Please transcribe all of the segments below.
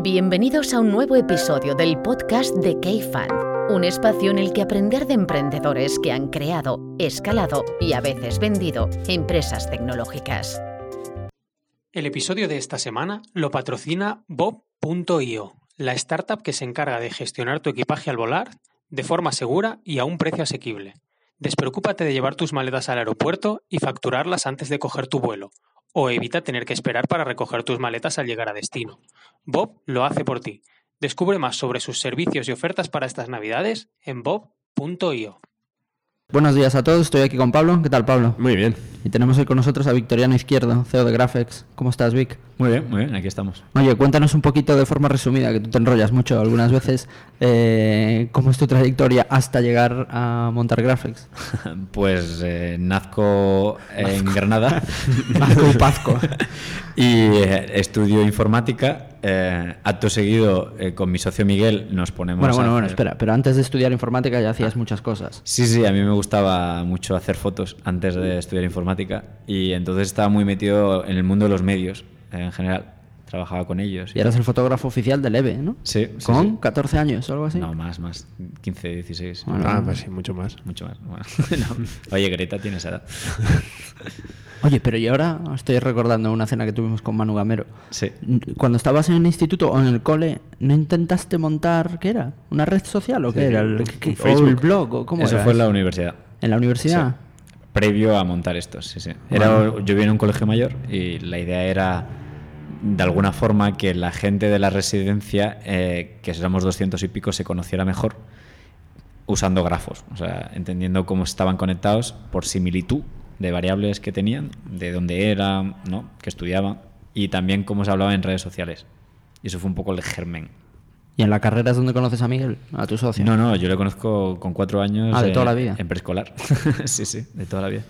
Bienvenidos a un nuevo episodio del podcast de K-Fan, un espacio en el que aprender de emprendedores que han creado, escalado y a veces vendido empresas tecnológicas. El episodio de esta semana lo patrocina Bob.io, la startup que se encarga de gestionar tu equipaje al volar de forma segura y a un precio asequible. Despreocúpate de llevar tus maletas al aeropuerto y facturarlas antes de coger tu vuelo, o evita tener que esperar para recoger tus maletas al llegar a destino. Bob lo hace por ti. Descubre más sobre sus servicios y ofertas para estas navidades en bob.io. Buenos días a todos, estoy aquí con Pablo. ¿Qué tal, Pablo? Muy bien. Y tenemos hoy con nosotros a Victoriano Izquierdo, CEO de Graphics. ¿Cómo estás, Vic? Muy bien, muy bien, aquí estamos. Oye, cuéntanos un poquito de forma resumida, que tú te enrollas mucho algunas veces, eh, cómo es tu trayectoria hasta llegar a montar Graphics. pues eh, nazco en Granada. Nazco y Pazco. y eh, estudio informática. Eh, acto seguido, eh, con mi socio Miguel, nos ponemos Bueno, bueno, a bueno, hacer- espera, pero antes de estudiar informática ya hacías muchas cosas. Sí, sí, a mí me gustaba mucho hacer fotos antes de estudiar informática y entonces estaba muy metido en el mundo de los medios eh, en general. Trabajaba con ellos. Y eras el fotógrafo oficial del EVE, ¿no? Sí, sí, ¿Con sí. 14 años o algo así? No, más, más. 15, 16. Bueno. Ah, pues sí, mucho más. Mucho más. Bueno, no. Oye, Greta tiene esa edad. Oye, pero yo ahora estoy recordando una cena que tuvimos con Manu Gamero. Sí. Cuando estabas en el instituto o en el cole, ¿no intentaste montar, qué era? ¿Una red social o qué Sí, era? ¿El, qué- un ¿O el Facebook. blog? ¿O cómo Eso era fue en la universidad. ¿En la universidad? Sí. Previo a montar estos, sí, sí. Era, yo vivía en un colegio mayor y la idea era, de alguna forma, que la gente de la residencia, eh, que éramos 200 y pico, se conociera mejor usando grafos, o sea, entendiendo cómo estaban conectados por similitud de variables que tenían, de dónde eran, ¿no? que estudiaban, y también cómo se hablaba en redes sociales. Y eso fue un poco el germen. ¿Y en la carrera es donde conoces a Miguel? A tu socio. No, no, yo le conozco con cuatro años. Ah, de eh, toda la vida. En preescolar. sí, sí, de toda la vida.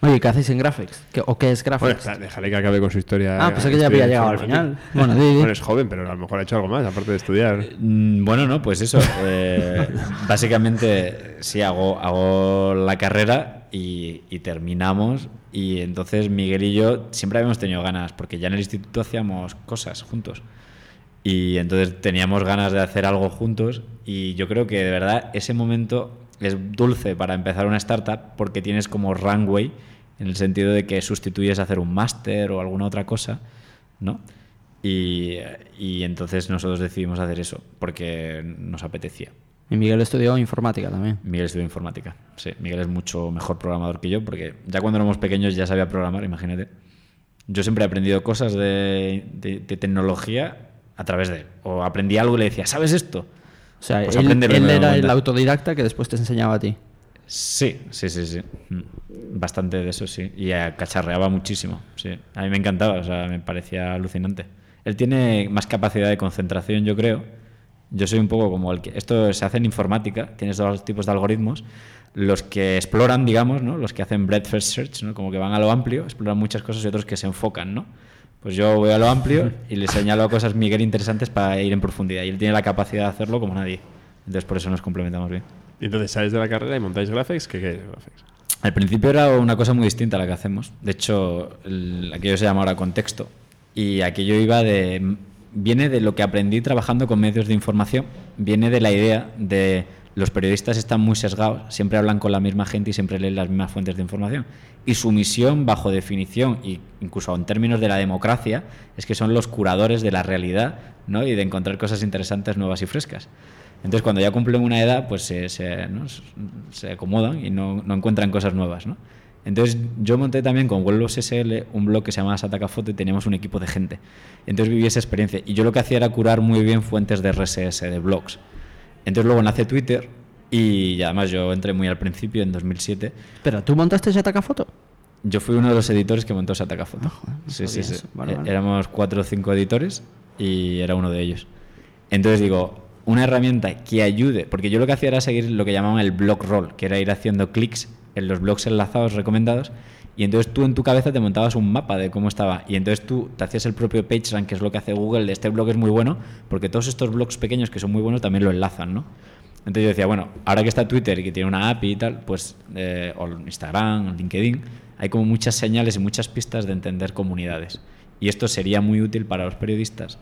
Oye, ¿qué hacéis en Graphics? ¿Qué- ¿O qué es Bueno, Graphics? espera, déjale que acabe con su historia. Ah, pensé que ya había llegado al final. Bueno, di, di. Bueno, es joven, pero a lo mejor ha hecho algo más, aparte de estudiar. Mm, Bueno, no, pues eso. eh, básicamente, sí, hago, hago la carrera y, y terminamos. Y entonces Miguel y yo siempre habíamos tenido ganas, porque ya en el instituto hacíamos cosas juntos. Y entonces teníamos ganas de hacer algo juntos. Y yo creo que de verdad ese momento es dulce para empezar una startup porque tienes como runway en el sentido de que sustituyes hacer un máster o alguna otra cosa, ¿no? Y, y entonces nosotros decidimos hacer eso porque nos apetecía. Y Miguel estudió informática también. Miguel estudió informática. Sí, Miguel es mucho mejor programador que yo porque ya cuando éramos pequeños ya sabía programar, imagínate. Yo siempre he aprendido cosas de, de- de tecnología a través de él. O aprendí algo y le decía, ¿sabes esto? O sea, Pues él, era el autodidacta que después te enseñaba a ti. Sí, sí, sí, sí. Mm. Bastante de eso, sí. Y cacharreaba muchísimo, sí. A mí me encantaba, o sea, me parecía alucinante. Él tiene más capacidad de concentración, yo creo. Yo soy un poco como el que... Esto se hace en informática, tienes dos tipos de algoritmos. Los que exploran, digamos, ¿no? Los que hacen breadth first search, ¿no? Como que van a lo amplio, exploran muchas cosas y otros que se enfocan, ¿no? Pues yo voy a lo amplio y le señalo cosas Miguel interesantes para ir en profundidad. Y él tiene la capacidad de hacerlo como nadie. Entonces por eso nos complementamos bien. Y entonces sales de la carrera y montáis graphics. ¿Qué, qué es graphics? Al principio era una cosa muy distinta a la que hacemos. De hecho, el- aquello se llama ahora contexto. Y aquello iba de. Viene de lo que aprendí trabajando con medios de información. Viene de la idea de los periodistas están muy sesgados, siempre hablan con la misma gente y siempre leen las mismas fuentes de información. Y su misión, bajo definición, y incluso en términos de la democracia, es que son los curadores de la realidad ¿no? y de encontrar cosas interesantes, nuevas y frescas. Entonces, cuando ya cumplen una edad, pues se, se acomodan y no, no encuentran cosas nuevas, ¿no? Entonces, yo monté también con Vuelos SL un blog que se llama Sataka Foto y teníamos un equipo de gente. Entonces viví esa experiencia. Y yo lo que hacía era curar muy bien fuentes de RSS, de blogs. Entonces luego nace Twitter y además yo entré muy al principio, en 2007. Pero, ¿tú montaste Shataka Foto? Yo fui uno de los editores que montó Sataka Foto. sí, sí, sabía sí. Vale, Eh, vale. Éramos cuatro o cinco editores y era uno de ellos. Entonces digo, una herramienta que ayude, porque yo lo que hacía era seguir lo que llamaban el blog roll, que era ir haciendo clics en los blogs enlazados recomendados y entonces tú en tu cabeza te montabas un mapa de cómo estaba y entonces tú te hacías el propio PageRank, que es lo que hace Google, de este blog es muy bueno, porque todos estos blogs pequeños que son muy buenos también lo enlazan, ¿no? Entonces yo decía, bueno, ahora que está Twitter y que tiene una API y tal, pues, eh, o Instagram, o LinkedIn, hay como muchas señales y muchas pistas de entender comunidades. Y esto sería muy útil para los periodistas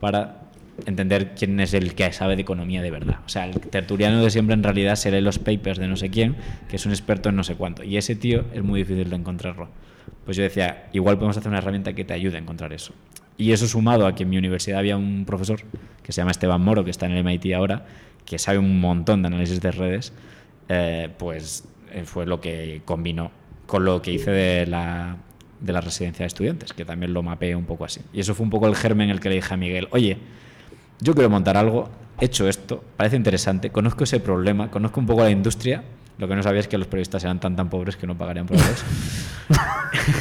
para entender quién es el que sabe de economía de verdad. O sea, el tertuliano de siempre en realidad se lee los papers de no sé quién, que es un experto en no sé cuánto. Y ese tío es muy difícil de encontrarlo. Pues yo decía, igual podemos hacer una herramienta que te ayude a encontrar eso. Y eso sumado a que en mi universidad había un profesor que se llama Esteban Moro, que está en el MIT ahora, que sabe un montón de análisis de redes, eh, pues eh, fue lo que combinó con lo que hice de la, de la residencia de estudiantes, que también lo mapeé un poco así. Y eso fue un poco el germen en el que le dije a Miguel, oye, yo quiero montar algo, he hecho esto, parece interesante, conozco ese problema, conozco un poco la industria, lo que no sabía es que los periodistas eran tan tan pobres que no pagarían por eso.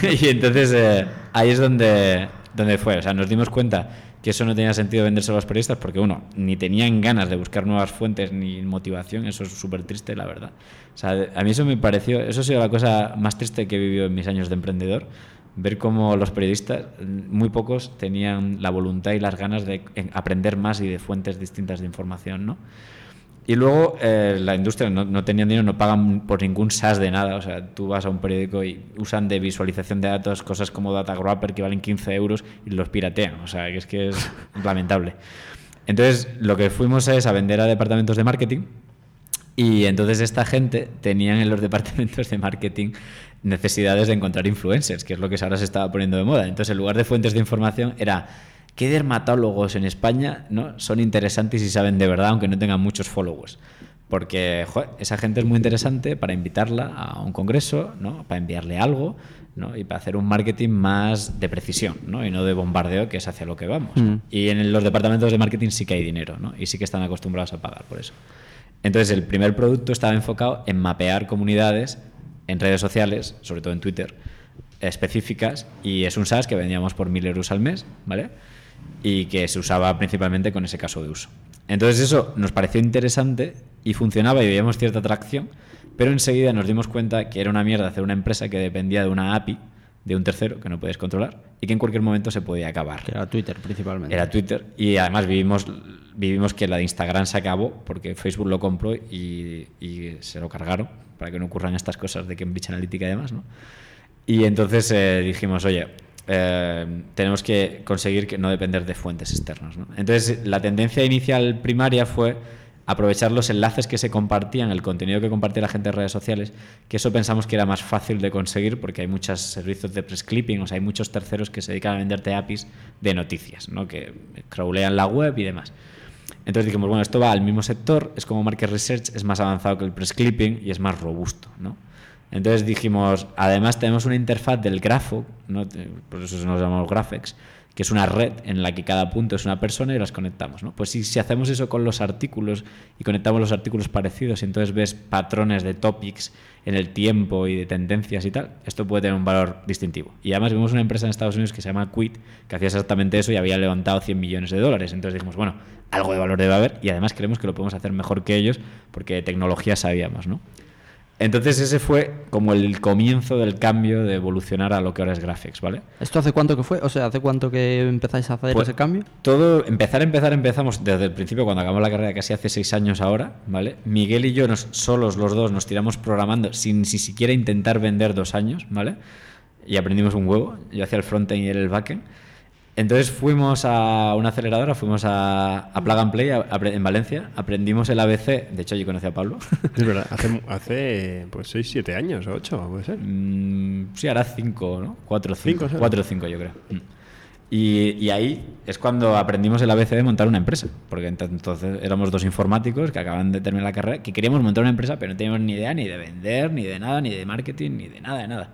y entonces eh, ahí es donde, donde fue, o sea, nos dimos cuenta que eso no tenía sentido venderse a los periodistas porque uno, ni tenían ganas de buscar nuevas fuentes ni motivación, eso es súper triste, la verdad. O sea, a mí eso me pareció, eso ha sido la cosa más triste que he vivido en mis años de emprendedor, ver cómo los periodistas, muy pocos, tenían la voluntad y las ganas de aprender más y de fuentes distintas de información, ¿no? Y luego eh, la industria no, no tenían dinero, no pagan por ningún SaaS de nada. O sea, tú vas a un periódico y usan de visualización de datos cosas como Data Wrapper que valen 15 euros y los piratean. O sea, que es que es lamentable. Entonces, lo que fuimos es a vender a departamentos de marketing y entonces esta gente tenían en los departamentos de marketing necesidades de encontrar influencers, que es lo que ahora se estaba poniendo de moda. Entonces, en lugar de fuentes de información, era qué dermatólogos en España ¿no? son interesantes y saben de verdad, aunque no tengan muchos followers. Porque joder, esa gente es muy interesante para invitarla a un congreso, ¿no? para enviarle algo ¿no? y para hacer un marketing más de precisión ¿no? y no de bombardeo, que es hacia lo que vamos. Mm. Y en los departamentos de marketing sí que hay dinero ¿no? y sí que están acostumbrados a pagar por eso. Entonces, el primer producto estaba enfocado en mapear comunidades en redes sociales, sobre todo en Twitter, específicas, y es un SaaS que vendíamos por mil euros al mes, ¿vale? Y que se usaba principalmente con ese caso de uso. Entonces, eso nos pareció interesante y funcionaba y veíamos cierta atracción, pero enseguida nos dimos cuenta que era una mierda hacer una empresa que dependía de una API de un tercero que no puedes controlar y que en cualquier momento se podía acabar. Que era Twitter principalmente. Era Twitter y además vivimos, vivimos que la de Instagram se acabó porque Facebook lo compró y, y se lo cargaron para que no ocurran estas cosas de Cambridge Analytica y demás, ¿no? Y entonces eh, dijimos, oye, eh, tenemos que conseguir que no depender de fuentes externas. ¿no? Entonces, la tendencia inicial primaria fue aprovechar los enlaces que se compartían, el contenido que compartía la gente en redes sociales, que eso pensamos que era más fácil de conseguir porque hay muchos servicios de press clipping, o sea, hay muchos terceros que se dedican a venderte APIs de noticias, ¿no? que crawlean la web y demás. Entonces dijimos, bueno, esto va al mismo sector, es como market research, es más avanzado que el press clipping y es más robusto, ¿no? Entonces dijimos, además tenemos una interfaz del grafo, ¿no? por eso nos llamamos graphics, que es una red en la que cada punto es una persona y las conectamos. ¿no? Pues si, hacemos eso con los artículos y conectamos los artículos parecidos y entonces ves patrones de topics en el tiempo y de tendencias y tal, esto puede tener un valor distintivo. Y además vimos una empresa en Estados Unidos que se llama Quit, que hacía exactamente eso y había levantado 100 millones de dólares. Entonces dijimos, bueno, algo de valor debe haber y además creemos que lo podemos hacer mejor que ellos porque de tecnología sabíamos, ¿no? Entonces ese fue como el comienzo del cambio de evolucionar a lo que ahora es Graphics, ¿vale? ¿Esto hace cuánto que fue? O sea, ¿hace cuánto que empezáis a hacer Pues, ese cambio? Todo, empezar, empezar, empezamos desde el principio, cuando acabamos la carrera, casi hace seis años ahora, ¿vale? Miguel y yo, nos, solos los dos, nos tiramos programando sin ni siquiera intentar vender dos años, ¿vale? Y aprendimos un huevo, yo hacía el frontend y él el backend. Entonces fuimos a una aceleradora, fuimos a, a Plug and Play a- a- en Valencia, aprendimos el ABC, de hecho yo conocí a Pablo. Es verdad, hace, hace pues 6, 7 años o 8, puede ser. Mm, sí, ahora cinco, ¿no? Cuatro o cinco. Cinco, ¿sabes? Cuatro o cinco, yo creo. Mm. Y, y ahí es cuando aprendimos el ABC de montar una empresa. Porque ent- entonces éramos dos informáticos que acaban de terminar la carrera, que queríamos montar una empresa, pero no teníamos ni idea ni de vender, ni de nada, ni de marketing, ni de nada, de nada.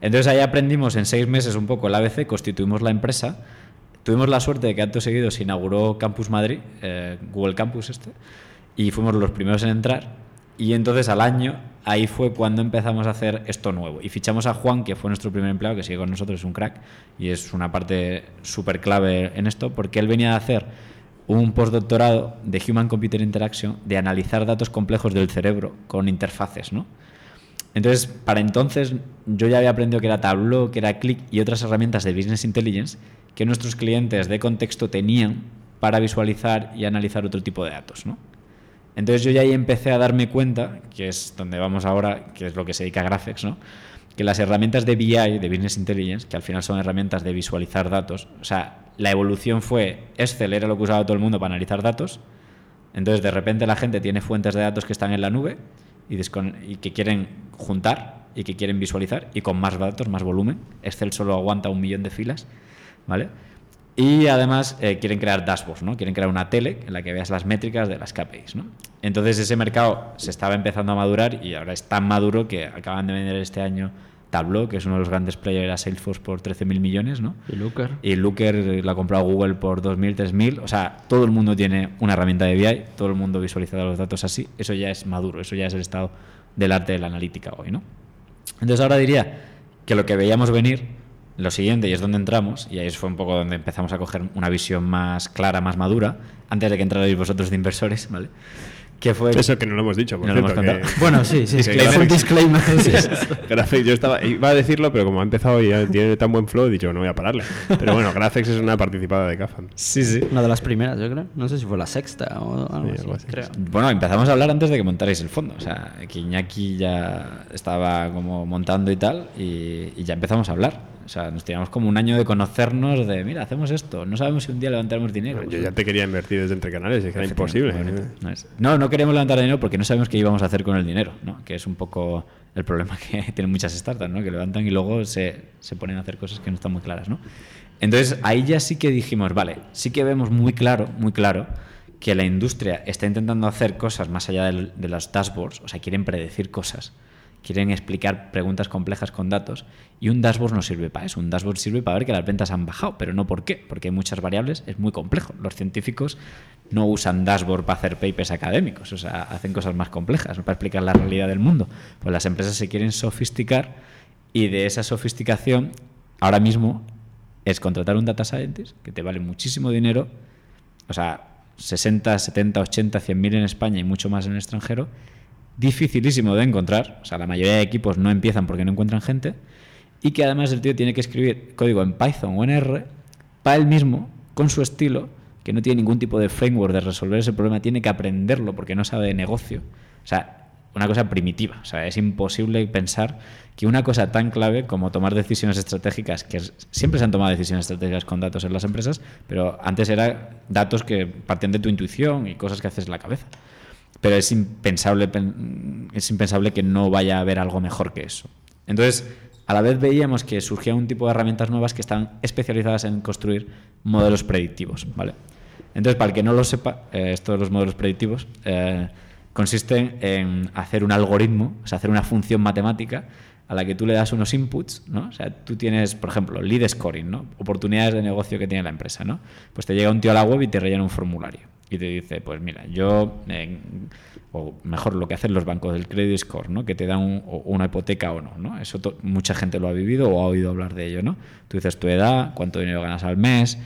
Entonces ahí aprendimos en seis meses un poco el ABC, constituimos la empresa. Tuvimos la suerte de que acto seguido se inauguró Campus Madrid, eh, Google Campus este, y fuimos los primeros en entrar. Y entonces al año, ahí fue cuando empezamos a hacer esto nuevo. Y fichamos a Juan, que fue nuestro primer empleado, que sigue con nosotros, es un crack, y es una parte súper clave en esto, porque él venía a hacer un postdoctorado de Human Computer Interaction, de analizar datos complejos del cerebro con interfaces, ¿no? Entonces, para entonces, yo ya había aprendido que era Tableau, que era Click y otras herramientas de Business Intelligence que nuestros clientes de contexto tenían para visualizar y analizar otro tipo de datos, ¿no? Entonces yo ya ahí empecé a darme cuenta, que es donde vamos ahora, que es lo que se dedica a Graphics, ¿no? que las herramientas de BI, de Business Intelligence, que al final son herramientas de visualizar datos, o sea, la evolución fue Excel era lo que usaba todo el mundo para analizar datos, entonces de repente la gente tiene fuentes de datos que están en la nube y, y que quieren juntar y que quieren visualizar y con más datos, más volumen. Excel solo aguanta un millón de filas, ¿vale? Y además eh, quieren crear dashboards, ¿no? Quieren crear una tele en la que veas las métricas de las KPIs, ¿no? Entonces ese mercado se estaba empezando a madurar y ahora es tan maduro que acaban de vender este año Tableau, que es uno de los grandes players a Salesforce por 13.000 millones, ¿no? Y Looker. Y Looker la ha comprado Google por 2.000, 3.000. O sea, todo el mundo tiene una herramienta de BI, todo el mundo visualiza los datos así. Eso ya es maduro, eso ya es el estado del arte de la analítica hoy, ¿no? Entonces ahora diría que lo que veíamos venir, lo siguiente, y es donde entramos, y ahí fue un poco donde empezamos a coger una visión más clara, más madura, antes de que entrarais vosotros de inversores, ¿vale? Que fue... Eso que no lo hemos dicho, por No lo hemos cierto. contado. que- Bueno, sí, sí. Disclaimer. Es un disclaimer. Graphics, yo estaba, iba a decirlo, pero como ha empezado y ya tiene tan buen flow, he dicho, no voy a pararle. Pero bueno, Graphics es una participada de Cafan. Sí, sí. Una de las primeras, yo creo. No sé si fue la sexta o algo Sí, así, algo así. creo. Bueno, empezamos a hablar antes de que montarais el fondo. O sea, que Iñaki ya estaba como montando y tal, y, y ya empezamos a hablar. O sea, nos tiramos como un año de conocernos, de mira, hacemos esto, no sabemos si un día levantaremos dinero. Yo ya te quería invertir desde entre canales, es que era imposible. No es- No, no queremos levantar dinero porque no sabemos qué íbamos a hacer con el dinero, ¿no? que es un poco el problema que tienen muchas startups, ¿no? que levantan y luego se, se ponen a hacer cosas que no están muy claras. ¿no? Entonces ahí ya sí que dijimos, vale, sí que vemos muy claro, muy claro que la industria está intentando hacer cosas más allá del- de, los dashboards, o sea, quieren predecir cosas, quieren explicar preguntas complejas con datos y un dashboard no sirve para eso, un dashboard sirve para ver que las ventas han bajado, pero no por qué, porque hay muchas variables, es muy complejo. Los científicos no usan dashboard para hacer papers académicos, o sea, hacen cosas más complejas, para explicar la realidad del mundo. Pues las empresas se quieren sofisticar y de esa sofisticación ahora mismo es contratar un data scientist que te vale muchísimo dinero, o sea, 60, 70, 80, 100 mil en España y mucho más en el extranjero, dificilísimo de encontrar, o sea, la mayoría de equipos no empiezan porque no encuentran gente, y que además el tío tiene que escribir código en Python o en R para él mismo, con su estilo, que no tiene ningún tipo de framework de resolver ese problema, tiene que aprenderlo porque no sabe de negocio. O sea, una cosa primitiva. O sea, es imposible pensar que una cosa tan clave como tomar decisiones estratégicas, que siempre se han tomado decisiones estratégicas con datos en las empresas, pero antes era datos que partían de tu intuición y cosas que haces en la cabeza. Pero es impensable, pen- es impensable que no vaya a haber algo mejor que eso. Entonces, a la vez veíamos que surgía un tipo de herramientas nuevas que están especializadas en construir modelos predictivos, ¿vale? Entonces, para el que no lo sepa, eh, los modelos predictivos eh, consisten en hacer un algoritmo, o sea, hacer una función matemática a la que tú le das unos inputs, ¿no? O sea, tú tienes, por ejemplo, lead scoring, ¿no? Oportunidades de negocio que tiene la empresa, ¿no? Pues te llega un tío a la web y te rellena un formulario y te dice, pues mira, yo, eh, o mejor lo que hacen los bancos del credit score, ¿no? Que te dan un- una hipoteca o no, ¿no? Eso mucha gente lo ha vivido o ha oído hablar de ello, ¿no? Tú dices tu edad, cuánto dinero ganas al mes,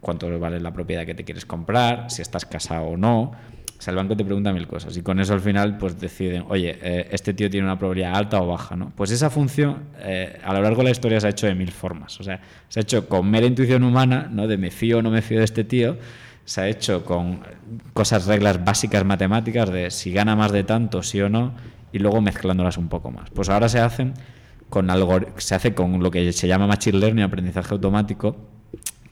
cuánto vale la propiedad que te quieres comprar, si estás casado o no. O sea, el banco te pregunta mil cosas y con eso al final pues deciden, oye, eh, este tío tiene una probabilidad alta o baja, ¿no? Pues esa función eh, a lo largo de la historia se ha hecho de mil formas. O sea, se ha hecho con mera intuición humana, ¿no? De me fío o no me fío de este tío. Se ha hecho con cosas, reglas básicas matemáticas de si gana más de tanto, sí o no, y luego mezclándolas un poco más. Pues ahora se hacen con algor- se hace con lo que se llama machine learning, aprendizaje automático,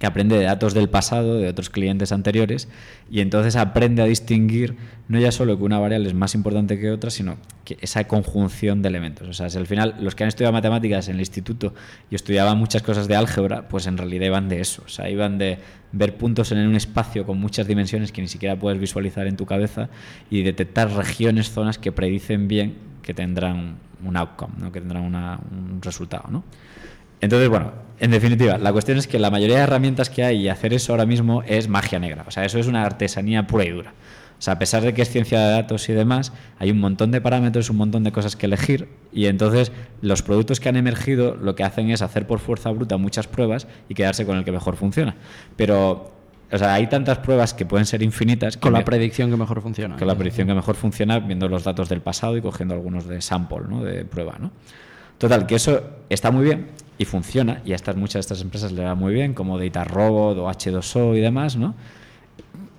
que aprende de datos del pasado, de otros clientes anteriores, y entonces aprende a distinguir no ya solo que una variable es más importante que otra, sino que esa conjunción de elementos. O sea, si al final los que han estudiado matemáticas en el instituto y estudiaban muchas cosas de álgebra, pues en realidad iban de eso. O sea, iban de ver puntos en un espacio con muchas dimensiones que ni siquiera puedes visualizar en tu cabeza y detectar regiones, zonas que predicen bien que tendrán un outcome, ¿no? que tendrán una- un resultado. ¿no? Entonces, bueno, en definitiva, la cuestión es que la mayoría de herramientas que hay y hacer eso ahora mismo es magia negra. O sea, eso es una artesanía pura y dura. O sea, a pesar de que es ciencia de datos y demás, hay un montón de parámetros, un montón de cosas que elegir y entonces los productos que han emergido lo que hacen es hacer por fuerza bruta muchas pruebas y quedarse con el que mejor funciona. Pero, o sea, hay tantas pruebas que pueden ser infinitas. que Con la predicción que mejor funciona. con la predicción que mejor funciona viendo los datos del pasado y cogiendo algunos de sample, ¿no? de prueba. ¿no? Total, que eso está muy bien y funciona, y a estas, muchas de estas empresas le va muy bien, como Data Robot o H2O y demás, ¿no?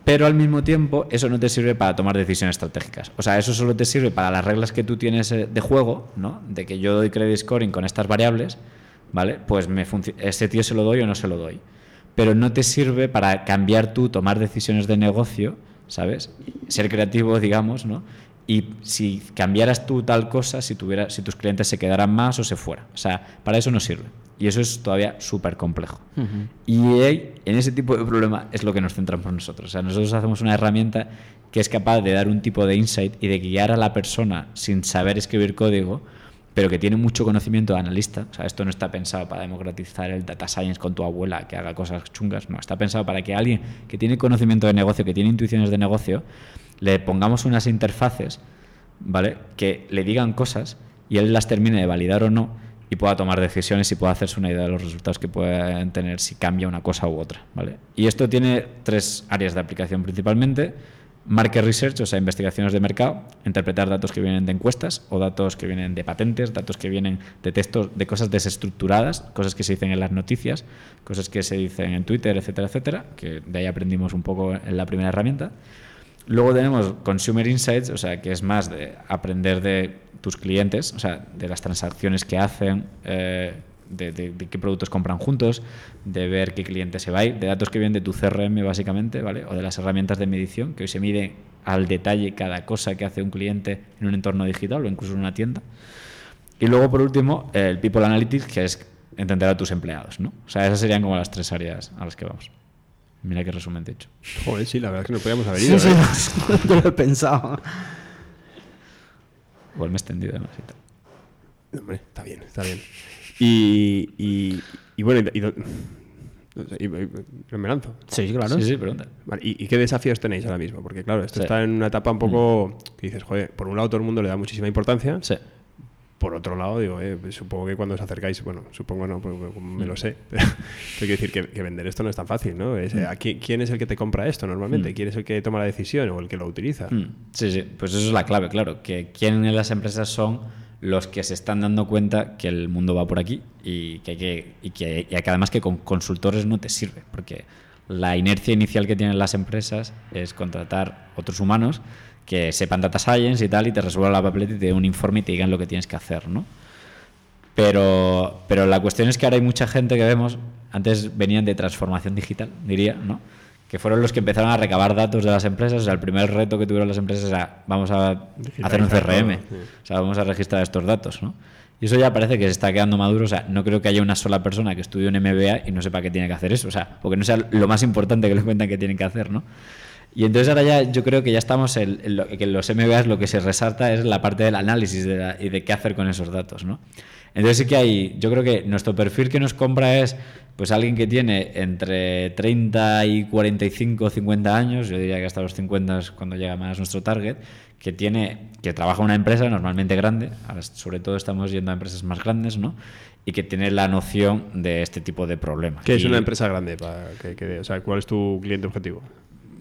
Pero al mismo tiempo, eso no te sirve para tomar decisiones estratégicas. O sea, eso solo te sirve para las reglas que tú tienes eh, de juego, ¿no? De que yo doy credit scoring con estas variables, ¿vale? Pues ese tío se lo doy o no se lo doy. Pero no te sirve para cambiar tú, tomar decisiones de negocio, ¿sabes? Ser creativo, digamos, ¿no? Y si cambiaras tú tal cosa, si, tuviera, si tus clientes se quedaran más o se fueran. O sea, para eso no sirve. Y eso es todavía súper complejo. Y ahí, en ese tipo de problema es lo que nos centramos nosotros. O sea, nosotros hacemos una herramienta que es capaz de dar un tipo de insight y de guiar a la persona sin saber escribir código, pero que tiene mucho conocimiento de analista. O sea, esto no está pensado para democratizar el data science con tu abuela que haga cosas chungas. No, está pensado para que alguien que tiene conocimiento de negocio, que tiene intuiciones de negocio, le pongamos unas interfaces, ¿vale? Que le digan cosas y él las termine de validar o no y pueda tomar decisiones y pueda hacerse una idea de los resultados que pueden tener si cambia una cosa u otra, ¿vale? Y esto tiene tres áreas de aplicación principalmente. Market research, o sea, investigaciones de mercado, interpretar datos que vienen de encuestas o datos que vienen de patentes, datos que vienen de textos, de cosas desestructuradas, cosas que se dicen en las noticias, cosas que se dicen en Twitter, etcétera, etcétera, que de ahí aprendimos un poco en la primera herramienta. Luego tenemos Consumer Insights, o sea, que es más de aprender de tus clientes, o sea, de las transacciones que hacen, eh, de, qué productos compran juntos, de ver qué cliente se va a ir, de datos que vienen de tu CRM básicamente, ¿vale? O de las herramientas de medición, que hoy se mide al detalle cada cosa que hace un cliente en un entorno digital o incluso en una tienda. Y luego, por último, el People Analytics, que es entender a tus empleados, ¿no? O sea, esas serían como las tres áreas a las que vamos. Mira qué resumen te he hecho. Joder, sí, la verdad es que no podíamos haber ido. Sí, ¿eh? sí, yo lo he pensado. Igual me he extendido demasiado. Hombre, está bien, está bien. Y, y, y bueno, y, y- no sé, y- y- me lanzo. Sí, claro. Sí, sí, pregunta. Vale, ¿y, y qué desafíos tenéis ahora mismo? Porque claro, esto Sí. está en una etapa un poco que dices, joder, por un lado todo el mundo le da muchísima importancia, Sí. Por otro lado digo, eh, pues supongo que cuando os acercáis, bueno, supongo no, porque me lo sé, pero quiero decir que, que vender esto no es tan fácil, ¿no? Es, ¿a quién, quién es el que te compra esto normalmente? ¿Quién es el que toma la decisión o el que lo utiliza? Mm, Sí, sí, pues eso es la clave, claro, que quién en las empresas son los que se están dando cuenta que el mundo va por aquí y que, que, y que, y que además que con consultores no te sirve, porque la inercia inicial que tienen las empresas es contratar otros humanos que sepan data science y tal y te resuelvan la papeleta y te den un informe y te digan lo que tienes que hacer, ¿no? Pero, pero la cuestión es que ahora hay mucha gente que vemos, antes venían de transformación digital, diría, ¿no? Que fueron los que empezaron a recabar datos de las empresas. O sea, el primer reto que tuvieron las empresas era, vamos a hacer un CRM, sí. o sea, vamos a registrar estos datos, ¿no? Y eso ya parece que se está quedando maduro. O sea, no creo que haya una sola persona que estudie un MBA y no sepa que tiene que hacer eso. O sea, porque no sea lo más importante que le cuentan que tienen que hacer, ¿no? Y entonces ahora ya yo creo que ya estamos en, en lo, que en los MBAs lo que se resalta es la parte del análisis de la- y de qué hacer con esos datos, ¿no? Entonces sí que hay, yo creo que nuestro perfil que nos compra es pues alguien que tiene entre 30 y 45, 50 años, yo diría que hasta los 50 es cuando llega más nuestro target, que tiene que trabaja en una empresa normalmente grande, ahora sobre todo estamos yendo a empresas más grandes, ¿no? Y que tiene la noción de este tipo de problemas. ¿Qué es Y- una empresa grande? Para que, que- o sea, ¿cuál es tu cliente objetivo?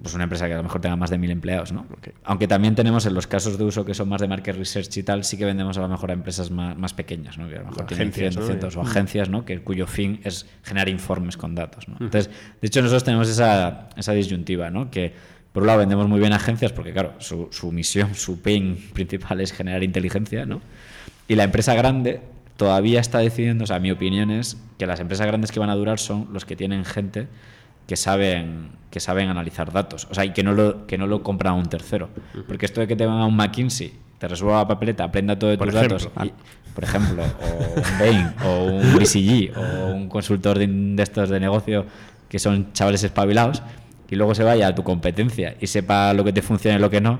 Pues una empresa que a lo mejor tenga más de mil empleados, ¿no? Aunque también tenemos en los casos de uso que son más de market research y tal, sí que vendemos a lo mejor a empresas más, más pequeñas, ¿no? Que a lo mejor tienen Agencias, 100, ¿no? 200 o agencias, ¿no? Que, cuyo fin es generar informes con datos, ¿no? Entonces, de hecho, nosotros tenemos esa, esa disyuntiva, ¿no? Que por un lado vendemos muy bien a agencias porque, claro, su, su misión, su pain principal es generar inteligencia, ¿no? Y la empresa grande todavía está decidiendo, o sea, mi opinión es que las empresas grandes que van a durar son los que tienen gente que saben que saben analizar datos, o sea, y que no lo que no lo compran a un tercero, porque esto de que te van a un McKinsey, te resuelva la papeleta, aprenda todo de Por tus ejemplo. datos, y- por ejemplo, o un Bain, o un BCG, o un consultor de, de estos de negocio que son chavales espabilados, y luego se vaya a tu competencia y sepa lo que te funciona y lo que no,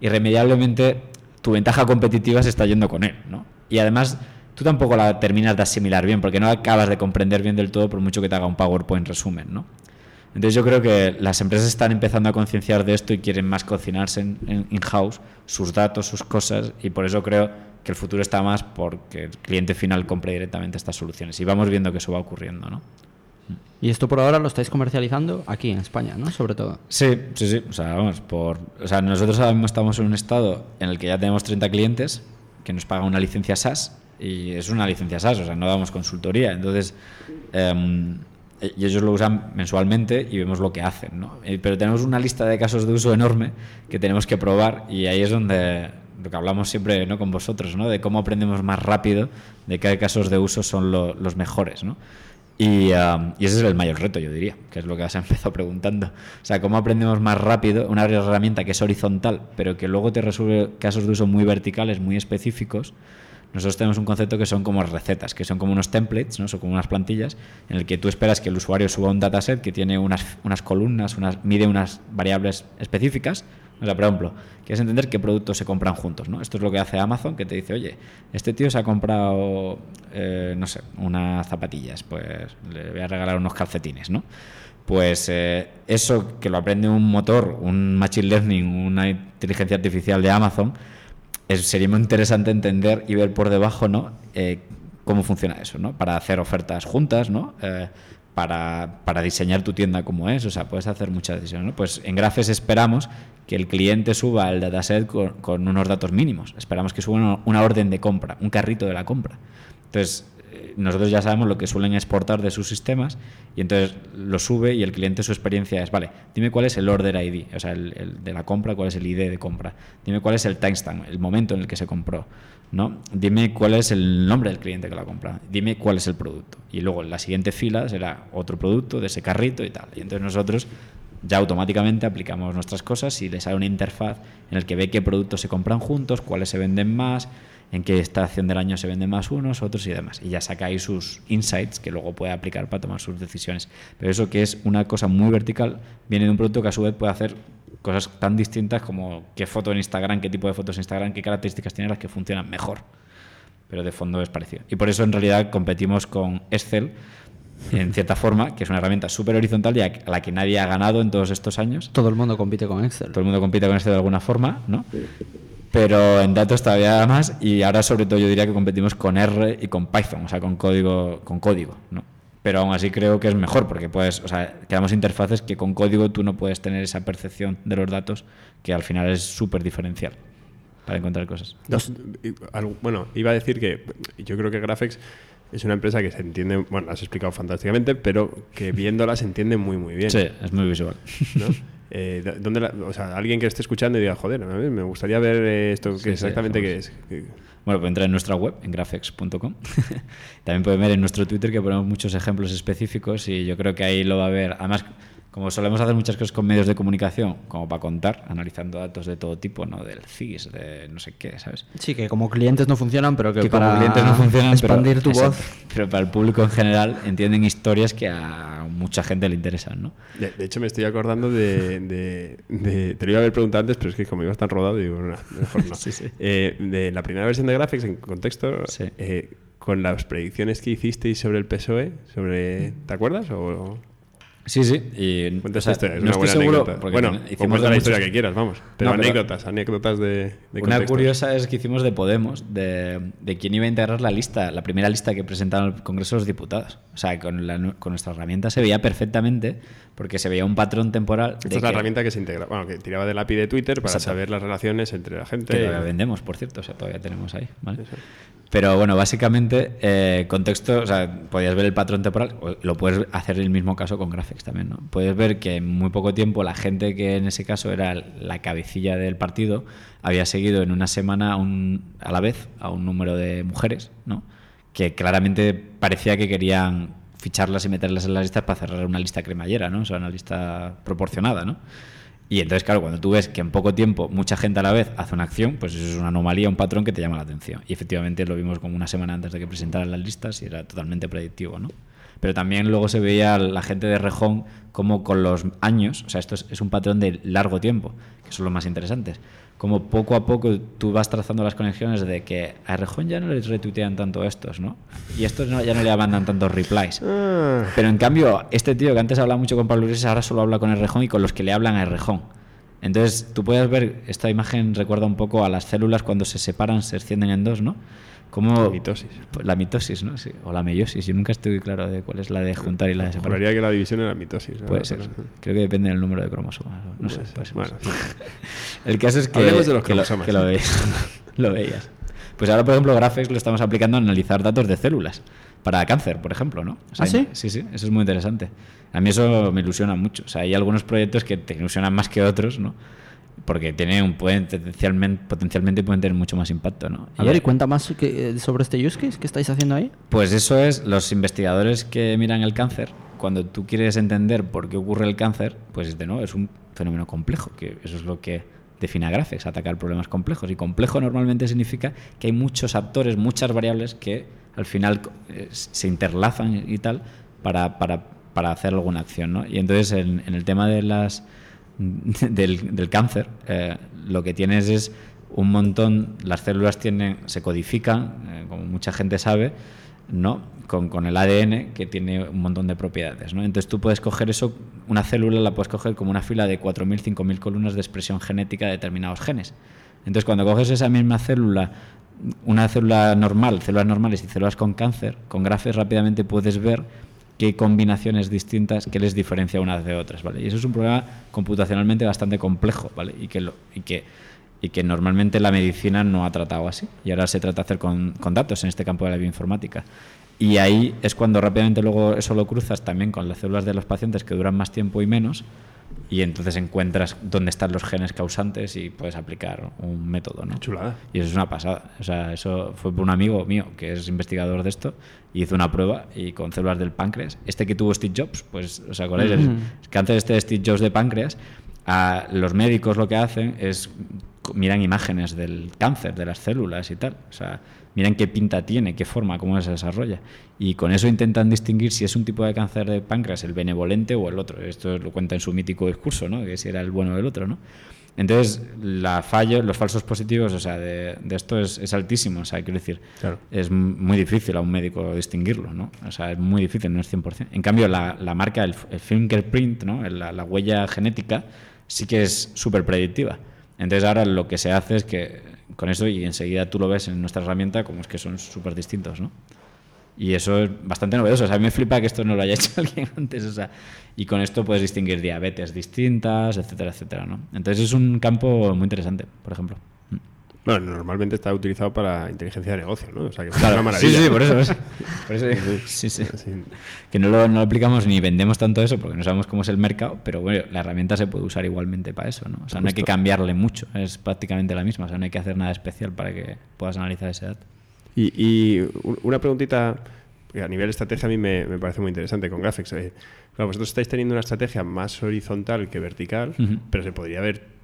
irremediablemente tu ventaja competitiva se está yendo con él, ¿no? Y además tú tampoco la terminas de asimilar bien, porque no acabas de comprender bien del todo por mucho que te haga un PowerPoint resumen, ¿no? Entonces yo creo que las empresas están empezando a concienciar de esto y quieren más cocinarse in-house sus datos, sus cosas, y por eso creo que el futuro está más porque el cliente final compre directamente estas soluciones. Y vamos viendo que eso va ocurriendo, ¿no? Y esto por ahora lo estáis comercializando aquí en España, ¿no? Sobre todo. Sí, sí, sí. O sea, vamos, por, o sea, nosotros ahora mismo estamos en un estado en el que ya tenemos 30 clientes que nos pagan una licencia SaaS y es una licencia SaaS, o sea, no damos consultoría. Entonces, em, eh, y ellos lo usan mensualmente y vemos lo que hacen, ¿no? Eh, Pero tenemos una lista de casos de uso enorme que tenemos que probar y ahí es donde lo que hablamos siempre ¿no? con vosotros, ¿no? de cómo aprendemos más rápido, de qué casos de uso son lo- los mejores. ¿no? Y, um, y ese es el mayor reto, yo diría, que es lo que has empezado preguntando. O sea, cómo aprendemos más rápido una herramienta que es horizontal, pero que luego te resuelve casos de uso muy verticales, muy específicos. Nosotros tenemos un concepto que son como recetas, que son como unos templates, ¿no? son como unas plantillas, en el que tú esperas que el usuario suba un dataset que tiene unas, unas columnas, unas, mide unas variables específicas. O sea, por ejemplo, quieres entender qué productos se compran juntos, ¿no? Esto es lo que hace Amazon, que te dice, oye, este tío se ha comprado, eh, no sé, unas zapatillas, pues le voy a regalar unos calcetines, ¿no? Pues eh, eso que lo aprende un motor, un machine learning, una inteligencia artificial de Amazon, sería muy interesante entender y ver por debajo, ¿no? Eh, cómo funciona eso, ¿no? Para hacer ofertas juntas, ¿no? Eh, para, para diseñar tu tienda como es, o sea, puedes hacer muchas decisiones, ¿no? Pues en Graphes esperamos que el cliente suba el dataset con, con unos datos mínimos. Esperamos que suba una, orden de compra, un carrito de la compra. Entonces, nosotros ya sabemos lo que suelen exportar de sus sistemas y entonces lo sube y el cliente su experiencia es, vale, dime cuál es el order ID, o sea, el, de la compra, cuál es el ID de compra, dime cuál es el timestamp, el momento en el que se compró, ¿no? Dime cuál es el nombre del cliente que la compra, dime cuál es el producto. Y luego en la siguiente fila será otro producto de ese carrito y tal. Y entonces nosotros ya automáticamente aplicamos nuestras cosas y les sale una interfaz en el que ve qué productos se compran juntos, cuáles se venden más, en qué estación del año se venden más unos, otros y demás. Y ya saca ahí sus insights que luego puede aplicar para tomar sus decisiones. Pero eso que es una cosa muy vertical, viene de un producto que a su vez puede hacer cosas tan distintas como qué foto en Instagram, qué tipo de fotos en Instagram, qué características tienen las que funcionan mejor. Pero de fondo es parecido. Y por eso en realidad competimos con Excel en cierta forma, que es una herramienta súper horizontal y a a la que nadie ha ganado en todos estos años. Todo el mundo compite con Excel. Todo el mundo compite con Excel de alguna forma, ¿no? Pero en datos todavía más y ahora sobre todo yo diría que competimos con R y con Python, o sea, con código, con código, ¿no? Pero aún así creo que es mejor porque puedes, o sea, creamos interfaces que con código tú no puedes tener esa percepción de los datos que al final es súper diferencial para encontrar cosas. Algo- bueno, iba a decir que yo creo que Graphics es una empresa que se entiende, bueno, la has explicado fantásticamente, pero que viéndola se entiende muy, muy bien. Sí, es muy visual. ¿no? Eh, ¿dónde la- o sea, alguien que esté escuchando y diga, joder, me gustaría ver esto, que Sí, sí, exactamente qué es. Bueno, pues entra en nuestra web, en graphics.com. También pueden ver en nuestro Twitter que ponemos muchos ejemplos específicos y yo creo que ahí lo va a ver. Además, como solemos hacer muchas cosas con medios de comunicación, como para contar, analizando datos de todo tipo, ¿no? Del CIS, de no sé qué, ¿sabes? Sí, que como clientes no funcionan, pero que, que para como clientes no funcionan, expandir pero, tu exacto, voz. pero para el público en general entienden historias que a mucha gente le interesan, ¿no? De, de hecho, me estoy acordando de, de- de- Te lo iba a haber preguntado antes, pero es que como ibas tan rodado, digo, no, mejor no. Sí, sí. Eh, de la primera versión de Graphics, en contexto, Sí. eh, con las predicciones que hicisteis sobre el PSOE, sobre, ¿te acuerdas? O, Sí, sí. Y, o sea, historia, es no una estoy buena seguro. Bueno, hicimos de la historia que quieras, vamos. Pero No, pero- anécdotas, anécdotas de, de Una curiosa es que hicimos de Podemos, de, de quién iba a integrar la lista, la primera lista que presentaron al Congreso de los Diputados. O sea, con, la con nuestra herramienta se veía perfectamente, porque se veía un patrón temporal. Esta de es la que- herramienta que se integra, bueno, que tiraba del API de Twitter para Exacto. saber las relaciones entre la gente. que todavía vendemos, por cierto, o sea, todavía tenemos ahí. ¿vale? Eso. Pero bueno, básicamente, eh, contexto, o sea, podías ver el patrón temporal, lo puedes hacer en el mismo caso con Graphics también, ¿no? Puedes ver que en muy poco tiempo la gente que en ese caso era la cabecilla del partido había seguido en una semana a, un- a la vez a un número de mujeres, ¿no? Que claramente parecía que querían ficharlas y meterlas en las listas para cerrar una lista cremallera, ¿no? O sea, una lista proporcionada, ¿no? Y entonces, claro, cuando tú ves que en poco tiempo mucha gente a la vez hace una acción, pues eso es una anomalía, un patrón que te llama la atención. Y efectivamente lo vimos como una semana antes de que presentaran las listas y era totalmente predictivo, ¿no? Pero también luego se veía la gente de Rejón como con los años, o sea, esto es, es un patrón de largo tiempo, que son los más interesantes, como poco a poco tú vas trazando las conexiones de que a Rejón ya no les retuitean tanto estos, ¿no? Y estos no- ya no le mandan tantos replies. Ah, Pero en cambio, este tío que antes hablaba mucho con Pablo Iglesias, ahora solo habla con el rejón y con los que le hablan a rejón. Entonces, tú puedes ver, esta imagen recuerda un poco a las células cuando se separan, se extienden en dos, ¿no? Como La mitosis. Pues La mitosis, ¿no? Sí. O la meiosis. Yo nunca estoy claro de cuál es la de juntar y la de separar. juraría que la división era mitosis. ¿no? Puede ser. Pero- Creo que depende del número de cromosomas. No sé. Puede ser. puede ser. Bueno, sí. El caso es que, Hablemos de los que lo, cromosomas. que lo veías. lo veías. Pues ahora, por ejemplo, Graphics lo estamos aplicando a analizar datos de células. para cáncer, por ejemplo, ¿no? O sea, ¿Ah, sí? Sí, sí, eso es muy interesante. A mí eso me ilusiona mucho. O sea, hay algunos proyectos que te ilusionan más que otros, ¿no? Porque tienen un, pueden, potencialmente, potencialmente pueden tener mucho más impacto, ¿no? A ver, y cuenta más que- eh, sobre este use case que estáis haciendo ahí. Pues eso es, los investigadores que miran el cáncer, cuando tú quieres entender por qué ocurre el cáncer, pues de nuevo es un fenómeno complejo, que eso es lo que define a Graphics, atacar problemas complejos. Y complejo normalmente significa que hay muchos actores, muchas variables que al final eh, se interlazan y tal para, para, para hacer alguna acción. ¿no? Y entonces en, en el tema de las del, del cáncer, eh, lo que tienes es un montón, las células tienen, se codifican, eh, como mucha gente sabe, ¿no? Con, con el ADN que tiene un montón de propiedades. ¿no? Entonces tú puedes coger eso, una célula la puedes coger como una fila de 4.000, 5.000 columnas de expresión genética de determinados genes. Entonces cuando coges esa misma célula, una célula normal, células normales y células con cáncer, con grafes rápidamente puedes ver qué combinaciones distintas, qué les diferencia unas de otras, ¿vale? Y eso es un problema computacionalmente bastante complejo, ¿vale? Y que, y que, y que normalmente la medicina no ha tratado así. Y ahora se trata de hacer con, con datos en este campo de la bioinformática. Y ahí es cuando rápidamente luego eso lo cruzas también con las células de los pacientes que duran más tiempo y menos, y entonces encuentras dónde están los genes causantes y puedes aplicar un método, ¿no? Chulada. Y eso es una pasada. O sea, eso fue por un amigo mío que es investigador de esto y hizo una prueba y con células del páncreas. Este que tuvo Steve Jobs, pues, ¿os acordáis? El cáncer este de Steve Jobs de páncreas. A los médicos lo que hacen es miran imágenes del cáncer, de las células y tal. O sea, miran qué pinta tiene, qué forma, cómo se desarrolla. Y con eso intentan distinguir si es un tipo de cáncer de páncreas, el benevolente o el otro. Esto lo cuenta en su mítico discurso, ¿no? Que si era el bueno o el otro, ¿no? Entonces, la los falsos positivos, o sea, de, de esto es, es, altísimo. O sea, quiero decir, Claro. es muy difícil a un médico distinguirlo, ¿no? O sea, es muy difícil, no es 100%. En cambio, la, la marca, el, el fingerprint, ¿no? La, la huella genética, sí que es súper predictiva. Entonces, ahora lo que se hace es que con eso, y enseguida tú lo ves en nuestra herramienta, como es que son súper distintos, ¿no? Y eso es bastante novedoso. O sea, a mí me flipa que esto no lo haya hecho alguien antes. O sea, y con esto puedes distinguir diabetes distintas, etcétera, etcétera, ¿no? Entonces es un campo muy interesante, por ejemplo. Bueno, normalmente está utilizado para inteligencia de negocio, ¿no? O sea, que es Claro, una maravilla. sí, sí, por eso. es- por eso sí, sí. Que no lo, no lo aplicamos ni vendemos tanto eso porque no sabemos cómo es el mercado, pero bueno, la herramienta se puede usar igualmente para eso, ¿no? O sea, no hay que cambiarle mucho, es prácticamente la misma, o sea, no hay que hacer nada especial para que puedas analizar ese dato. Y, y una preguntita, que a nivel estrategia a mí me, me parece muy interesante con Graphics. eh. Claro, vosotros estáis teniendo una estrategia más horizontal que vertical, pero se podría haber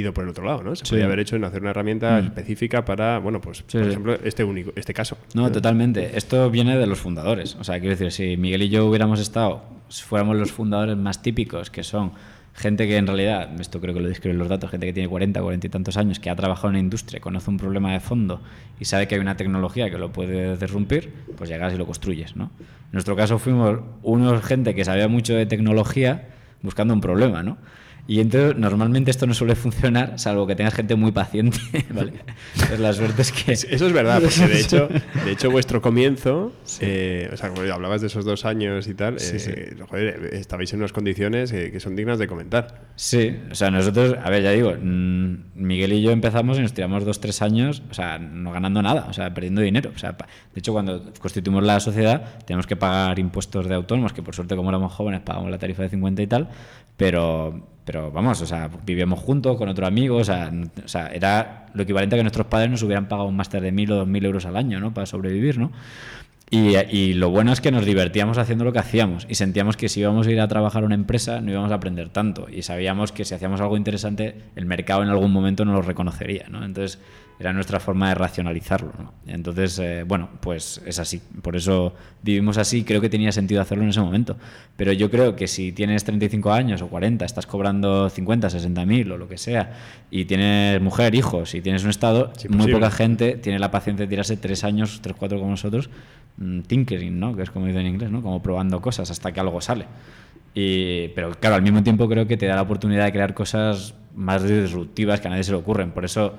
ido por el otro lado, ¿no? Se Sí. podría haber hecho en hacer una herramienta Mm. específica para, bueno, pues, Sí, por sí. ejemplo, este único, este caso. No, totalmente. Esto viene de los fundadores. O sea, quiero decir, si Miguel y yo hubiéramos estado, si fuéramos los fundadores más típicos, que son gente que en realidad, esto creo que lo describen los datos, gente que tiene 40, 40 y tantos años, que ha trabajado en la industria, conoce un problema de fondo y sabe que hay una tecnología que lo puede derrumpir, pues llegas y lo construyes, ¿no? En nuestro caso fuimos unos gente que sabía mucho de tecnología buscando un problema, ¿no? Y entonces normalmente esto no suele funcionar, salvo que tengas gente muy paciente, ¿vale? Entonces la suerte es que... Eso es verdad, porque de hecho, de hecho vuestro comienzo, eh, o sea, como hablabas de esos dos años y tal, Sí, eh, joder, estabais en unas condiciones eh, que son dignas de comentar. Sí, o sea, nosotros, a ver, ya digo, mm, Miguel y yo empezamos y nos tiramos dos, tres años, o sea, no ganando nada, o sea, perdiendo dinero. O sea, de hecho, cuando constituimos la sociedad, tenemos que pagar impuestos de autónomos, que por suerte, como éramos jóvenes, pagamos la tarifa de 50 y tal, pero, pero vamos, o sea, vivíamos juntos con otro amigo, o sea, era lo equivalente a que nuestros padres nos hubieran pagado un máster de 1.000 o 2.000 euros al año, ¿no? Para sobrevivir, ¿no? Y, y lo bueno es que nos divertíamos haciendo lo que hacíamos y sentíamos que si íbamos a ir a trabajar a una empresa no íbamos a aprender tanto y sabíamos que si hacíamos algo interesante el mercado en algún momento no lo reconocería, ¿no? Entonces era nuestra forma de racionalizarlo, ¿no? Entonces, eh, bueno, pues es así. Por eso vivimos así. Creo que tenía sentido hacerlo en ese momento. Pero yo creo que si tienes 35 años o 40, estás cobrando 50, 60 mil o lo que sea, y tienes mujer, hijos, y tienes un estado, Es muy poca gente tiene la paciencia de tirarse tres años, tres, cuatro como nosotros, mm, tinkering, ¿no? Que es como dice en inglés, ¿no? Como probando cosas hasta que algo sale. Y, pero claro, al mismo tiempo creo que te da la oportunidad de crear cosas más disruptivas que a nadie se le ocurren. Por eso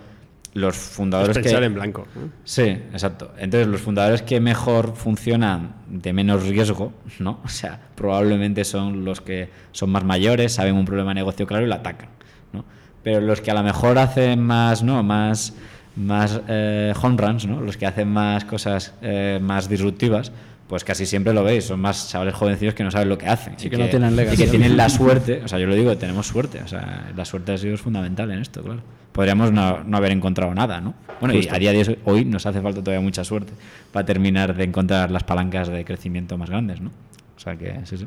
los Es fundadores que... pensar en blanco. Sí, exacto. Entonces, los fundadores que mejor funcionan de menos riesgo, ¿no? O sea, probablemente son los que son más mayores, saben un problema de negocio claro y lo atacan, ¿no? Pero los que a lo mejor hacen más, ¿no? Más, más eh, home runs, ¿no? los que hacen más cosas eh, más disruptivas, pues casi siempre lo veis, son más chavales jovencillos que no saben lo que hacen. Sí, y que no tienen legacy. Y que tienen la suerte, o sea, yo lo digo, tenemos suerte, o sea, la suerte ha sido fundamental en esto, claro. Podríamos no, no haber encontrado nada, ¿no? Bueno, y a día de hoy nos hace falta todavía mucha suerte para terminar de encontrar las palancas de crecimiento más grandes, ¿no? O sea que, sí, sí.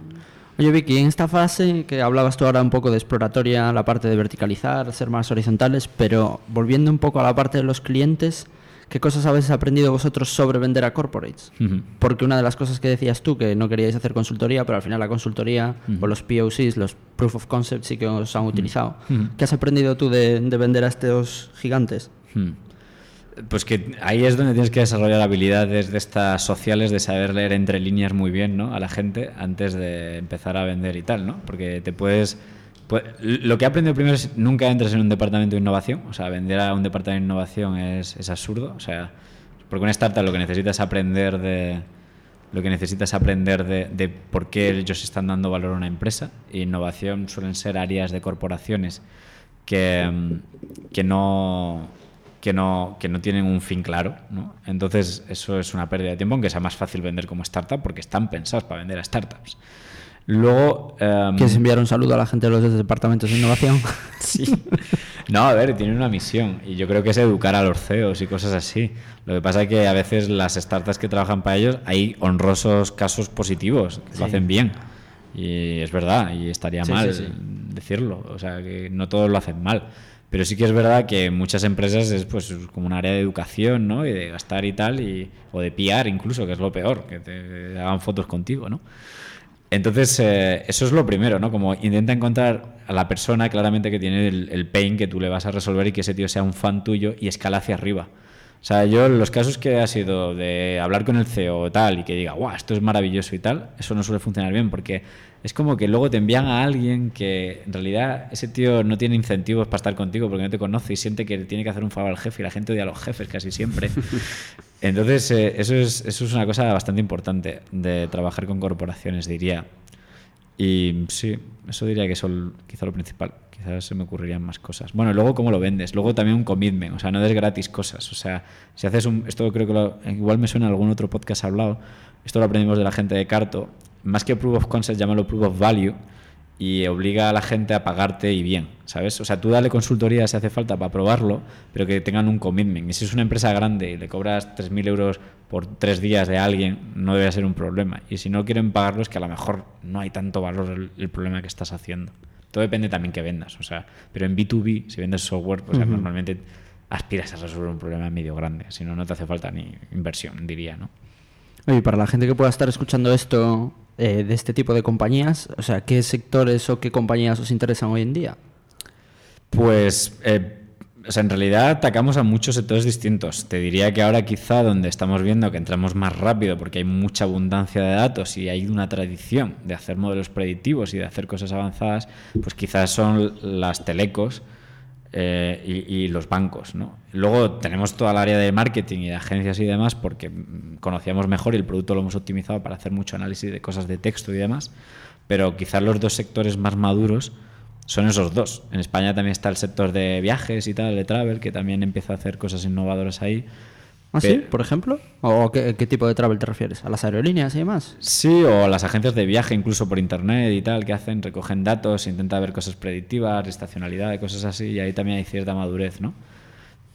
Oye, Vicky, en esta fase que hablabas tú ahora un poco de exploratoria, la parte de verticalizar, ser más horizontales, pero volviendo un poco a la parte de los clientes, ¿qué cosas habéis aprendido vosotros sobre vender a corporates? Porque una de las cosas que decías tú, que no queríais hacer consultoría, pero al final la consultoría o los POCs, los Proof of Concept, sí que os han utilizado. ¿Qué has aprendido tú de, de vender a estos gigantes? Pues que ahí es donde tienes que desarrollar habilidades de estas sociales, de saber leer entre líneas muy bien ¿no? a la gente antes de empezar a vender y tal, ¿no? Porque te puedes... pu- Lo que he aprendido primero es nunca entres en un departamento de innovación, o sea, vender a un departamento de innovación es, absurdo, o sea, porque una startup lo que necesitas es aprender de lo que necesitas es aprender de, por qué ellos están dando valor a una empresa. Innovación suelen ser áreas de corporaciones que, mm, que no que no, que no tienen un fin claro. ¿no? Entonces, eso es una pérdida de tiempo, aunque sea más fácil vender como startup, porque están pensados para vender a startups. Luego. em, ¿Quieres enviar un saludo a la gente de los departamentos de innovación? Sí. No, a ver, tienen una misión y yo creo que es educar a los CEOs y cosas así. Lo que pasa es que a veces las startups que trabajan para ellos hay honrosos casos positivos que lo hacen bien. Y es verdad, y estaría Sí, mal sí, decirlo. O sea, que no todos lo hacen mal. Pero sí que es verdad que muchas empresas es pues como un área de educación, ¿no? Y de gastar y tal, y, o de piar incluso, que es lo peor, que te hagan fotos contigo, ¿no? Entonces, eh, eso es lo primero, ¿no? Como intenta encontrar a la persona claramente que tiene el, el pain que tú le vas a resolver y que ese tío sea un fan tuyo y escala hacia arriba. O sea, yo los casos que ha sido de hablar con el CEO o tal y que diga, guau, esto es maravilloso y tal, eso no suele funcionar bien porque es como que luego te envían a alguien que en realidad ese tío no tiene incentivos para estar contigo porque no te conoce y siente que tiene que hacer un favor al jefe y la gente odia a los jefes casi siempre. Entonces, eh, eso, es, eso es una cosa bastante importante de trabajar con corporaciones, diría. Y sí, eso diría que es quizá lo principal. Quizás se me ocurrirían más cosas. Bueno, luego cómo lo vendes. Luego también un commitment. O sea, no des gratis cosas. O sea, si haces un... Esto creo que lo- igual me suena en algún otro podcast hablado. Esto lo aprendimos de la gente de Carto. Más que proof of concept, llámalo proof of value. Y obliga a la gente a pagarte y bien, ¿sabes? O sea, tú dale consultoría si hace falta para probarlo, pero que tengan un commitment. Y si es una empresa grande y le cobras 3.000 euros por tres días de alguien, no debe ser un problema. Y si no quieren pagarlo, es que a lo mejor no hay tanto valor el, el problema que estás haciendo. Todo depende también que vendas. O sea, pero en B2B, si vendes software, pues normalmente aspiras a resolver un problema medio grande. Si no, no te hace falta ni inversión, diría, ¿no? Oye, para la gente que pueda estar escuchando esto eh, de este tipo de compañías, o sea, ¿qué sectores o qué compañías os interesan hoy en día? Pues, eh, en realidad atacamos a muchos sectores distintos. Te diría que ahora quizá donde estamos viendo que entramos más rápido porque hay mucha abundancia de datos y hay una tradición de hacer modelos predictivos y de hacer cosas avanzadas, pues quizás son las telecos eh, y, y los bancos. ¿no? Luego tenemos toda el área de marketing y de agencias y demás porque mm, conocíamos mejor y el producto lo hemos optimizado para hacer mucho análisis de cosas de texto y demás. Pero quizás los dos sectores más maduros son esos dos. En España también está el sector de viajes y tal, de travel, que también empieza a hacer cosas innovadoras ahí. ¿Ah, sí? Por ejemplo. ¿O qué, qué tipo de travel te refieres? ¿A las aerolíneas y demás? Sí, o las agencias de viaje, incluso por internet y tal, que hacen, recogen datos, intentan ver cosas predictivas, estacionalidad, cosas así, y ahí también hay cierta madurez, ¿no?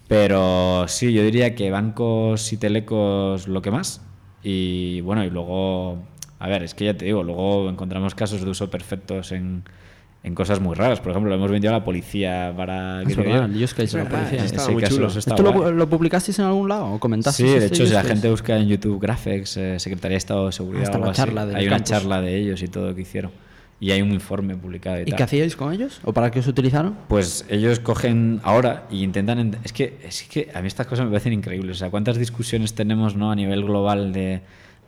Pero sí, yo diría que bancos y telecos lo que más. Y bueno, y luego, a ver, es que ya te digo, luego encontramos casos de uso perfectos en, en cosas muy raras. Por ejemplo, lo hemos vendido a la policía para... Es que te verdad, use case de la policía. muy chulo. está ¿Esto lo, lo publicasteis en algún lado o comentaste? Sí, de hecho, si la gente busca en YouTube Graphics, eh, Secretaría de Estado de Seguridad, Hasta o algo la así, charla del hay una campus. charla de ellos y todo que hicieron. Y hay un informe publicado y, ¿Y tal. qué hacíais con ellos? ¿O para qué os utilizaron? Pues ellos cogen ahora y intentan. ent- Es que, es que a mí estas cosas me parecen increíbles. O sea, cuántas discusiones tenemos ¿no? a nivel global de,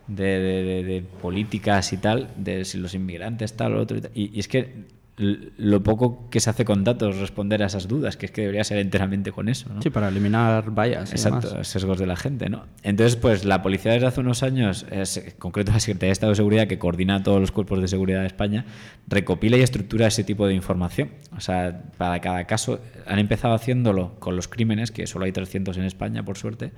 de, de- de- de políticas y tal, de si los inmigrantes, tal o otro. Y, tal. Y- y es que lo poco que se hace con datos responder a esas dudas, que es que debería ser enteramente con eso. ¿no? Sí, para eliminar vallas Exacto, sesgos de la gente, ¿no? Entonces, pues la policía desde hace unos años, es, en concreto la Secretaría de Estado de Seguridad, que coordina todos los cuerpos de seguridad de España, recopila y estructura ese tipo de información. O sea, para cada caso, han empezado haciéndolo con los crímenes, que solo hay 300 en España, por suerte,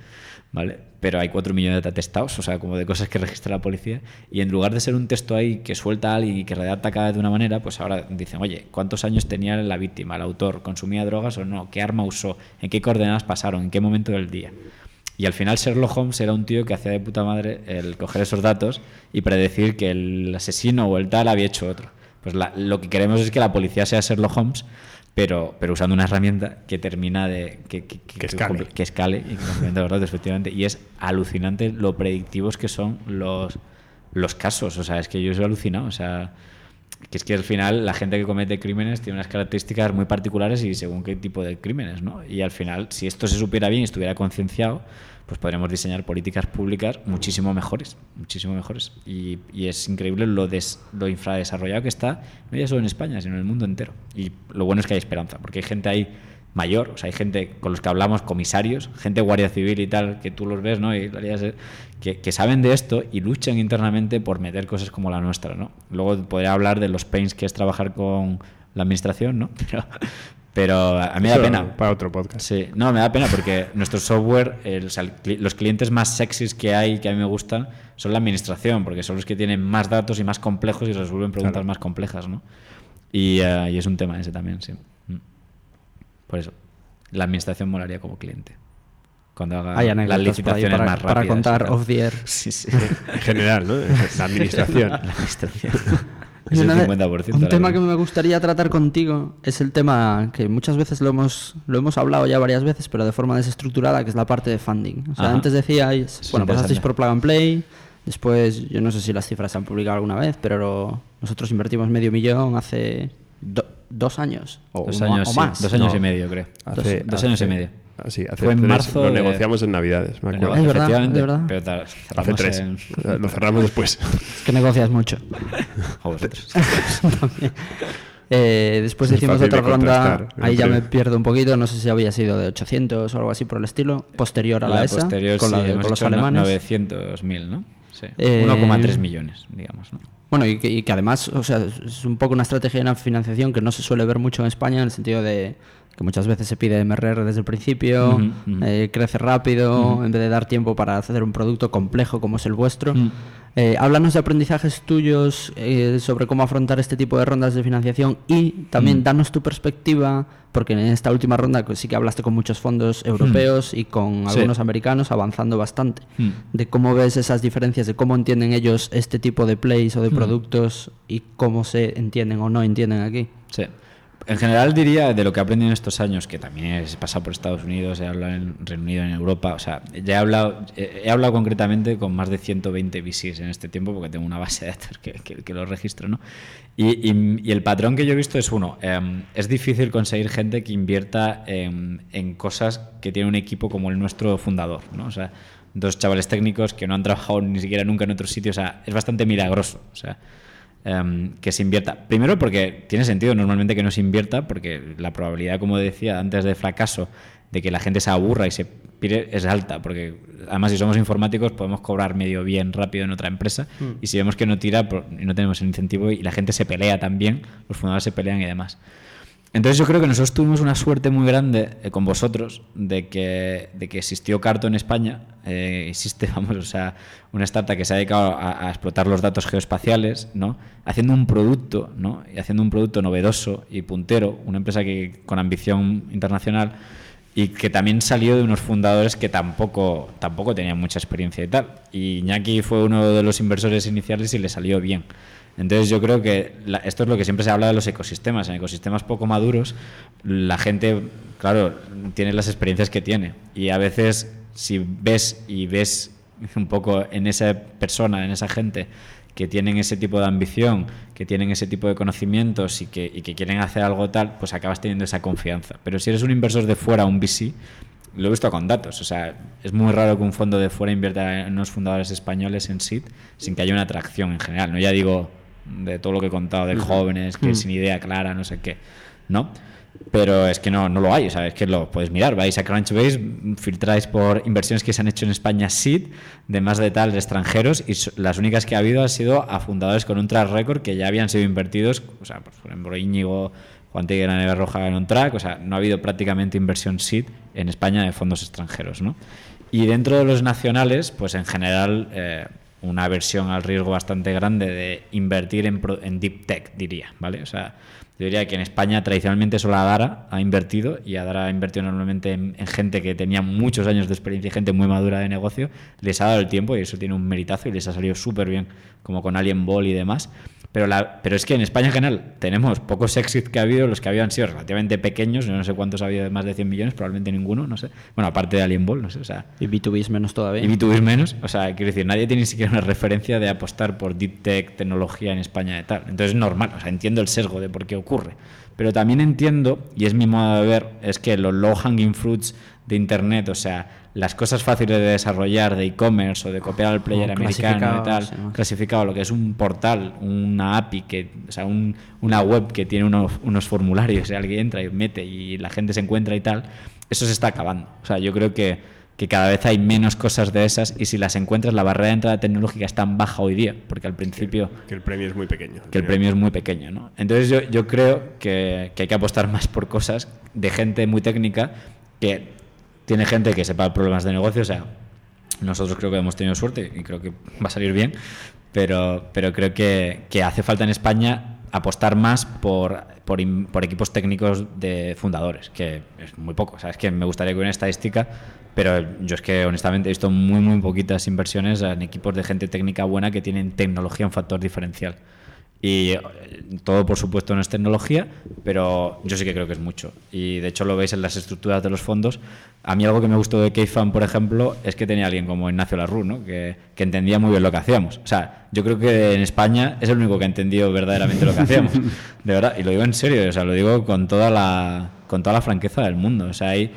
¿vale? Pero hay 4 millones de atestados, o sea, como de cosas que registra la policía, y en lugar de ser un texto ahí que suelta a alguien y que redacta cada vez de una manera, pues ahora dicen, oye, ¿cuántos años tenía la víctima, el autor? ¿Consumía drogas o no? ¿Qué arma usó? ¿En qué coordenadas pasaron? ¿En qué momento del día? Y al final Sherlock Holmes era un tío que hacía de puta madre el coger esos datos y predecir que el asesino o el tal había hecho otro. Pues lo que queremos es que la policía sea Sherlock Holmes, pero, pero usando una herramienta que termina de... que, que, Que escale. que escale y que complemente los datos, efectivamente. Y es alucinante lo predictivos que son los, los casos. O sea, es que yo soy alucinado. O sea, que es que al final la gente que comete crímenes tiene unas características muy particulares y según qué tipo de crímenes, ¿no? Y al final, si esto se supiera bien y estuviera concienciado, pues podremos diseñar políticas públicas muchísimo mejores, muchísimo mejores. Y, y es increíble lo, des- lo infradesarrollado que está, no ya solo en España, sino en el mundo entero. Y lo bueno es que hay esperanza, porque hay gente ahí mayor, o sea, hay gente con los que hablamos, comisarios, gente guardia civil y tal, que tú los ves, ¿no? Y que, que saben de esto y luchan internamente por meter cosas como la nuestra, ¿no? Luego podría hablar de los pains que es trabajar con la administración, ¿no? Pero, pero a mí me da pena. Para otro podcast. Sí, no, me da pena porque nuestro software, el- o sea, el los clientes más sexys que hay, que a mí me gustan, son la administración, porque son los que tienen más datos y más complejos y resuelven preguntas Claro. más complejas, ¿no? Y, eh, y es un tema ese también, sí. Mm. Por eso, la administración molaría como cliente. Cuando haga Hay las licitaciones para, más rápidas. para contar off the air. Sí, sí. En general, ¿no? La administración. la administración. Es el una de- 50%. Un tema que me gustaría tratar contigo es el tema que muchas veces lo hemos, lo hemos hablado ya varias veces, pero de forma desestructurada, que es la parte de funding. O sea, Ajá. antes decíais, es bueno, pasasteis por Plug and Play, después, yo no sé si las cifras se han publicado alguna vez, pero nosotros invertimos medio millón hace do- dos años o, Dos años, o sí, más. dos años No. y medio, creo. Hace- dos, dos años y medio. Ah, sí, hace Fue en tres, marzo Lo de- negociamos en Navidades, me No, acuerdo. Es verdad, efectivamente, es verdad. Pero ta- Hace tres. en- Lo cerramos después. Es que negocias mucho. a vosotros. Eh, después Es hicimos otra de ronda, ahí ya me pierdo un poquito, no sé si había sido de 800 o algo así por el estilo, posterior a la, la ESA, posterior, con, la sí, de- hemos con los alemanes. 900.000, ¿no? Sí. Eh, 1,3 millones, digamos, ¿no? Bueno, y que, y que además, o sea, es un poco una estrategia de financiación que no se suele ver mucho en España, en el sentido de que muchas veces se pide MRR desde el principio, eh, crece rápido, en vez de dar tiempo para hacer un producto complejo como es el vuestro. Eh, háblanos de aprendizajes tuyos eh, sobre cómo afrontar este tipo de rondas de financiación y también danos tu perspectiva, porque en esta última ronda sí que hablaste con muchos fondos europeos y con. Sí. algunos americanos avanzando bastante, de cómo ves esas diferencias, de cómo entienden ellos este tipo de plays o de productos y cómo se entienden o no entienden aquí. Sí. En general diría de lo que he aprendido en estos años, que también he pasado por Estados Unidos, he hablado en Reino Unido, en Europa, o sea, ya he hablado, he hablado concretamente con más de 120 VCs en este tiempo, porque tengo una base de datos que, que, que los registro, ¿no? Y, y- y el patrón que yo he visto es uno, em, es difícil conseguir gente que invierta en, en cosas que tiene un equipo como el nuestro fundador, ¿no? O sea, dos chavales técnicos que no han trabajado ni siquiera nunca en otro sitio, o sea, es bastante milagroso, o sea, em, que se invierta. Primero porque tiene sentido normalmente que no se invierta, porque la probabilidad, como decía antes, de fracaso, de que la gente se aburra y se pire es alta, porque además si somos informáticos podemos cobrar medio bien rápido en otra empresa y si vemos que no tira por- y no tenemos el incentivo y la gente se pelea también, los fundadores se pelean y demás. Entonces yo creo que nosotros tuvimos una suerte muy grande eh, con vosotros de que, de que existió Carto en España, eh, existe, vamos, o sea, una startup que se ha dedicado a, a explotar los datos geoespaciales, ¿no? Haciendo un producto, ¿no? Y haciendo un producto novedoso y puntero, una empresa que con ambición internacional y que también salió de unos fundadores que tampoco, tampoco tenían mucha experiencia y tal. Y Iñaki fue uno de los inversores iniciales y le salió bien. Entonces yo creo que la- esto es lo que siempre se habla de los ecosistemas. En ecosistemas poco maduros, la gente, claro, tiene las experiencias que tiene. Y a veces si ves y ves un poco en esa persona, en esa gente que tienen ese tipo de ambición, que tienen ese tipo de conocimientos y que, y que quieren hacer algo tal, pues acabas teniendo esa confianza. Pero si eres un inversor de fuera, un VC, lo he visto con datos. O sea, es muy raro que un fondo de fuera invierta en unos fundadores españoles en SID sin que haya una atracción en general. No ya digo de todo lo que he contado de jóvenes que sin idea clara, no sé qué, ¿no? Pero es que no, no lo hay, o sea, es que lo puedes mirar, vais a Crunchbase, filtráis por inversiones que se han hecho en España SID, de más de tal de extranjeros, y las únicas que ha habido han sido a fundadores con un track record que ya habían sido invertidos, o sea, por ejemplo, Íñigo, Juan Tigre, Neve Roja en un track, o sea, no ha habido prácticamente inversión SID en España de fondos extranjeros, ¿no? Y dentro de los nacionales, pues en general, eh, una versión al riesgo bastante grande de invertir en, en deep tech, diría, ¿vale? O sea, yo diría que en España tradicionalmente solo Adara ha invertido y Adara ha invertido normalmente en, gente que tenía muchos años de experiencia y gente muy madura de negocio. Les ha dado el tiempo y eso tiene un meritazo y les ha salido súper bien, como con Alien Ball y demás. Pero, la, pero es que en España en general tenemos pocos exits que ha habido, los que habían sido relativamente pequeños, yo no sé cuántos ha habido de más de 100 millones, probablemente ninguno, no sé. Bueno, aparte de Alien Ball, no sé. O sea, y B2B menos todavía. Y B2B menos, o sea, quiero decir, nadie tiene ni siquiera una referencia de apostar por deep tech, tecnología en España y tal. Entonces es normal, o sea, entiendo el sesgo de por qué ocurre. Pero también entiendo, y es mi modo de ver, es que los low hanging fruits de Internet, o sea, las cosas fáciles de desarrollar de e-commerce o de copiar al player americano y tal, clasificado lo que es un portal, una API, que, o sea, una web que tiene unos, unos formularios y alguien entra y mete y la gente se encuentra y tal, eso se está acabando. O sea, yo creo que que cada vez hay menos cosas de esas y si las encuentras la barrera de entrada tecnológica es tan baja hoy día, porque al principio... Que, el premio es muy pequeño. Que el premio es muy pequeño, ¿no? Entonces yo, yo creo que, que, hay que apostar más por cosas de gente muy técnica que tiene gente que sepa problemas de negocio, o sea, nosotros creo que hemos tenido suerte y creo que va a salir bien, pero, pero creo que, que hace falta en España apostar más por, por, por, equipos técnicos de fundadores, que es muy poco. O sea, es que me gustaría que hubiera una estadística pero yo es que honestamente he visto muy, muy poquitas inversiones en equipos de gente técnica buena que tienen tecnología un factor diferencial. Y eh, todo, por supuesto, no es tecnología, pero yo sí que creo que es mucho. Y de hecho lo veis en las estructuras de los fondos. A mí algo que me gustó de Keyfan, por ejemplo, es que tenía alguien como Ignacio Larru, ¿no? que, que, entendía muy bien lo que hacíamos. O sea, yo creo que en España es el único que ha entendido verdaderamente lo que hacíamos. De verdad, y lo digo en serio, o sea, lo digo con toda la, con toda la franqueza del mundo. O sea, hay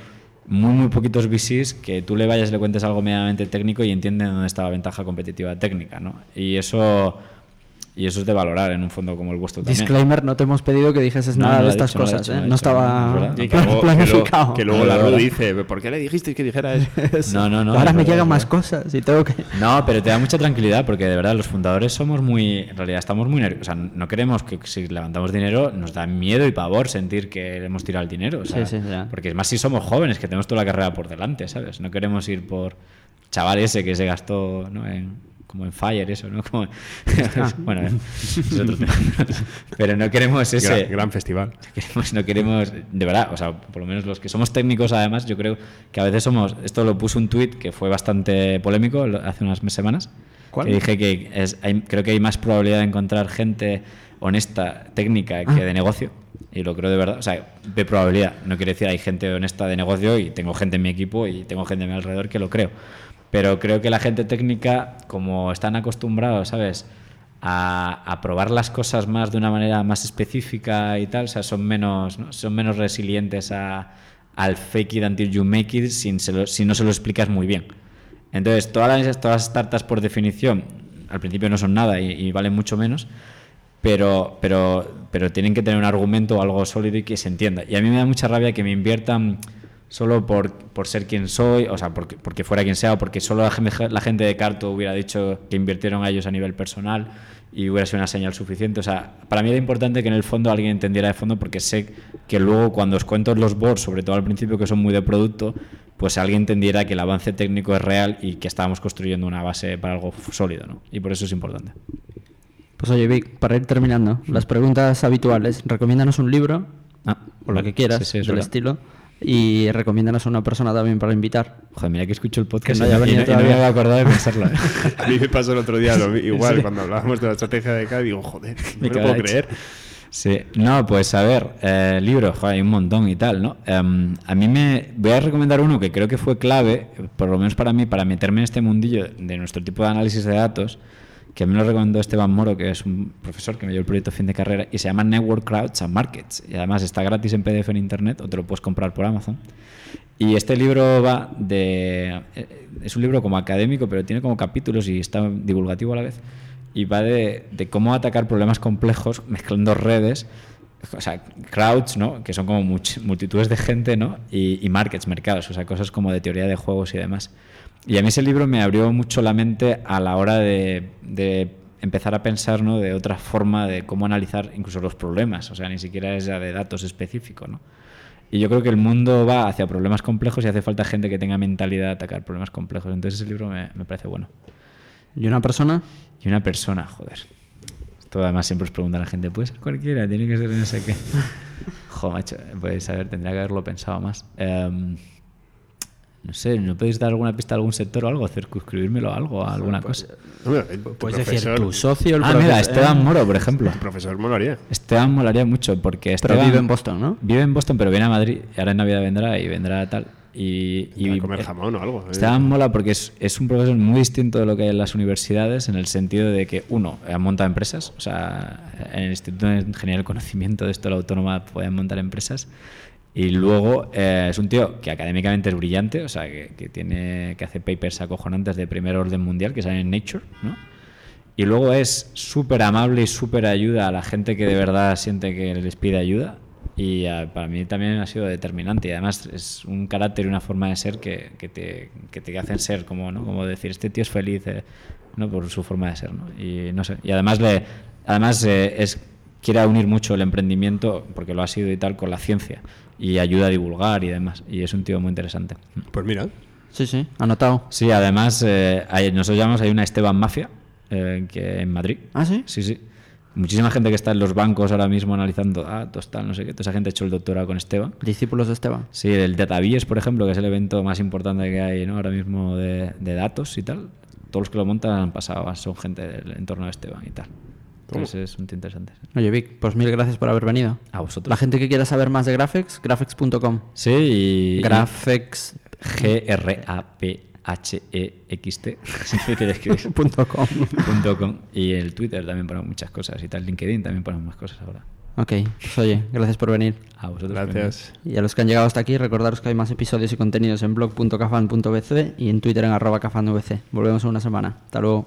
muy, muy poquitos VCs que tú le vayas y le cuentes algo medianamente técnico y entienden dónde está la ventaja competitiva técnica, ¿no? Y eso y eso es de valorar en un fondo como el vuestro también. Disclaimer, no te hemos pedido que dijeses nada de estas cosas, ¿eh? no, estaba planificado. Que luego, la Ru dice, ¿por qué le dijiste que dijera eso? no, no, no. Ahora me llegan más cosas y tengo que... No, pero te da mucha tranquilidad porque de verdad los fundadores somos muy... En realidad estamos muy nerviosos. O sea, no queremos que si levantamos dinero nos da miedo y pavor sentir que hemos tirado el dinero. O sea, sí, sí, Porque es más si somos jóvenes, que tenemos toda la carrera por delante, ¿sabes? No queremos ir por chaval ese que se gastó ¿no? en como en Fire, eso, ¿no? Como, bueno, es otro tema. Pero no queremos ese. Gran, festival. no queremos, de verdad, o sea, por lo menos los que somos técnicos, además, yo creo que a veces somos. Esto lo puso un tuit que fue bastante polémico hace unas semanas. ¿Cuál? Que dije que es, creo que hay más probabilidad de encontrar gente honesta, técnica, que ah. de negocio. Y lo creo de verdad. O sea, de probabilidad. No quiere decir hay gente honesta de negocio y tengo gente en mi equipo y tengo gente a mi alrededor que lo creo pero creo que la gente técnica, como están acostumbrados, ¿sabes? A, probar las cosas más de una manera más específica y tal, o sea, son menos, son menos resilientes a, al fake it until you make it sin si no se lo explicas muy bien. Entonces, todas las, todas las startups por definición, al principio no son nada y, y valen mucho menos, pero, pero, pero tienen que tener un argumento o algo sólido y que se entienda. Y a mí me da mucha rabia que me inviertan solo por, por, ser quien soy, o sea, porque, porque fuera quien sea, o porque solo la, gente de Carto hubiera dicho que invirtieron a ellos a nivel personal y hubiera sido una señal suficiente. O sea, para mí era importante que en el fondo alguien entendiera de fondo, porque sé que luego cuando os cuento los boards, sobre todo al principio que son muy de producto, pues alguien entendiera que el avance técnico es real y que estábamos construyendo una base para algo sólido, ¿no? Y por eso es importante. Pues oye, Vic, para ir terminando, las preguntas habituales, recomiéndanos un libro, ah, o lo que quieras, del estilo y recomiéndanos a una persona también para invitar. Joder, mira que escucho el podcast no y, no, me había acordado de pensarlo. a mí me pasó el otro día igual, cuando hablábamos de la estrategia de CAD, digo, joder, no lo puedo creer. Sí, no, pues a ver, eh, libros, joder, hay un montón y tal, ¿no? Em, a mí me voy a recomendar uno que creo que fue clave, por lo menos para mí, para meterme en este mundillo de nuestro tipo de análisis de datos, que me lo recomendó Esteban Moro, que es un profesor que me dio el proyecto fin de carrera, y se llama Network Crowds and Markets. Y además está gratis en PDF en Internet o te lo puedes comprar por Amazon. Y este libro va de... Eh, es un libro como académico, pero tiene como capítulos y está divulgativo a la vez. y va de, de cómo atacar problemas complejos mezclando redes, o sea, crowds, ¿no? Que son como multitudes de gente, ¿no? Y, y markets, mercados, o sea, cosas como de teoría de juegos y demás. Y a mí ese libro me abrió mucho la mente a la hora de, de empezar a pensar, ¿no? De otra forma de cómo analizar incluso los problemas, o sea, ni siquiera es ya de datos específicos, ¿no? Y yo creo que el mundo va hacia problemas complejos y hace falta gente que tenga mentalidad de atacar problemas complejos. Entonces ese libro me, me parece bueno. ¿Y una persona? Y una persona, joder. Esto además siempre os pregunta a la gente, puede ser cualquiera, tiene que ser no sé qué. Joder, macho, pues a ver, tendría que haberlo pensado más. Em, no sé, ¿no podéis dar alguna pista a algún sector o algo? Circunscribírmelo a algo, a alguna cosa. Hombre, tu Puedes decir tu socio, el Ah, mira, profesor- Esteban Moro, por ejemplo. tu profesor molaría. Esteban molaría mucho porque Pero Esteban vive en Boston, ¿no? Vive en Boston, pero viene a Madrid. Y ahora en Navidad vendrá y vendrá tal. Y, Y comer eh, jamón o algo. ¿eh? Esteban mola porque es, es un profesor muy distinto de lo que hay en las universidades en el sentido de que, uno, ha montado empresas, o sea, en el Instituto de Ingeniería del Conocimiento de esto, la autónoma, pueden montar empresas. Y luego eh, es un tío que académicamente es brillante, o sea, que, que tiene, que hace papers acojonantes de primer orden mundial que salen en Nature, ¿no? Y luego es súper amable y súper ayuda a la gente que de verdad siente que les pide ayuda. Y ah, para mí también ha sido determinante. Y además es un carácter y una forma de ser que, que te, que te hacen ser como, ¿no? como decir, este tío es feliz eh, ¿no? por su forma de ser. ¿no? Y, no sé. y además, le, además eh, es, quiere unir mucho el emprendimiento, porque lo ha sido y tal, con la ciencia. Y ayuda a divulgar y demás. Y es un tío muy interesante. Pues mira, Sí, sí, anotado. Sí, además, eh, hay- nosotros llamamos, hay una Esteban Mafia eh, que en Madrid. ¿Ah, sí? Sí, sí. Muchísima gente que está en los bancos ahora mismo analizando datos, tal, no sé qué. Toda esa gente ha hecho el doctorado con Esteban. Discípulos de Esteban. Sí, el DataBies, por ejemplo, que es el evento más importante que hay ¿no? ahora mismo de, de datos y tal. Todos los que lo montan han pasado, son gente del entorno de Esteban y tal. Entonces es un tío interesante. Oye, Vic, pues mil gracias por haber venido. A vosotros. La gente que quiera saber más de Graphics, graphics.com. Sí, y... Graphics.com. G-R-A-P-H-E-X-T. Es difícil de escribir. Punto com. Y el Twitter también ponemos muchas cosas y tal. LinkedIn también ponemos más cosas ahora. Ok, pues oye, gracias por venir. A vosotros. gracias. Y a los que han llegado hasta aquí, recordaros que hay más episodios y contenidos en blog.cafan.bc y en Twitter en arroba cafanvc. Volvemos en una semana. Hasta luego.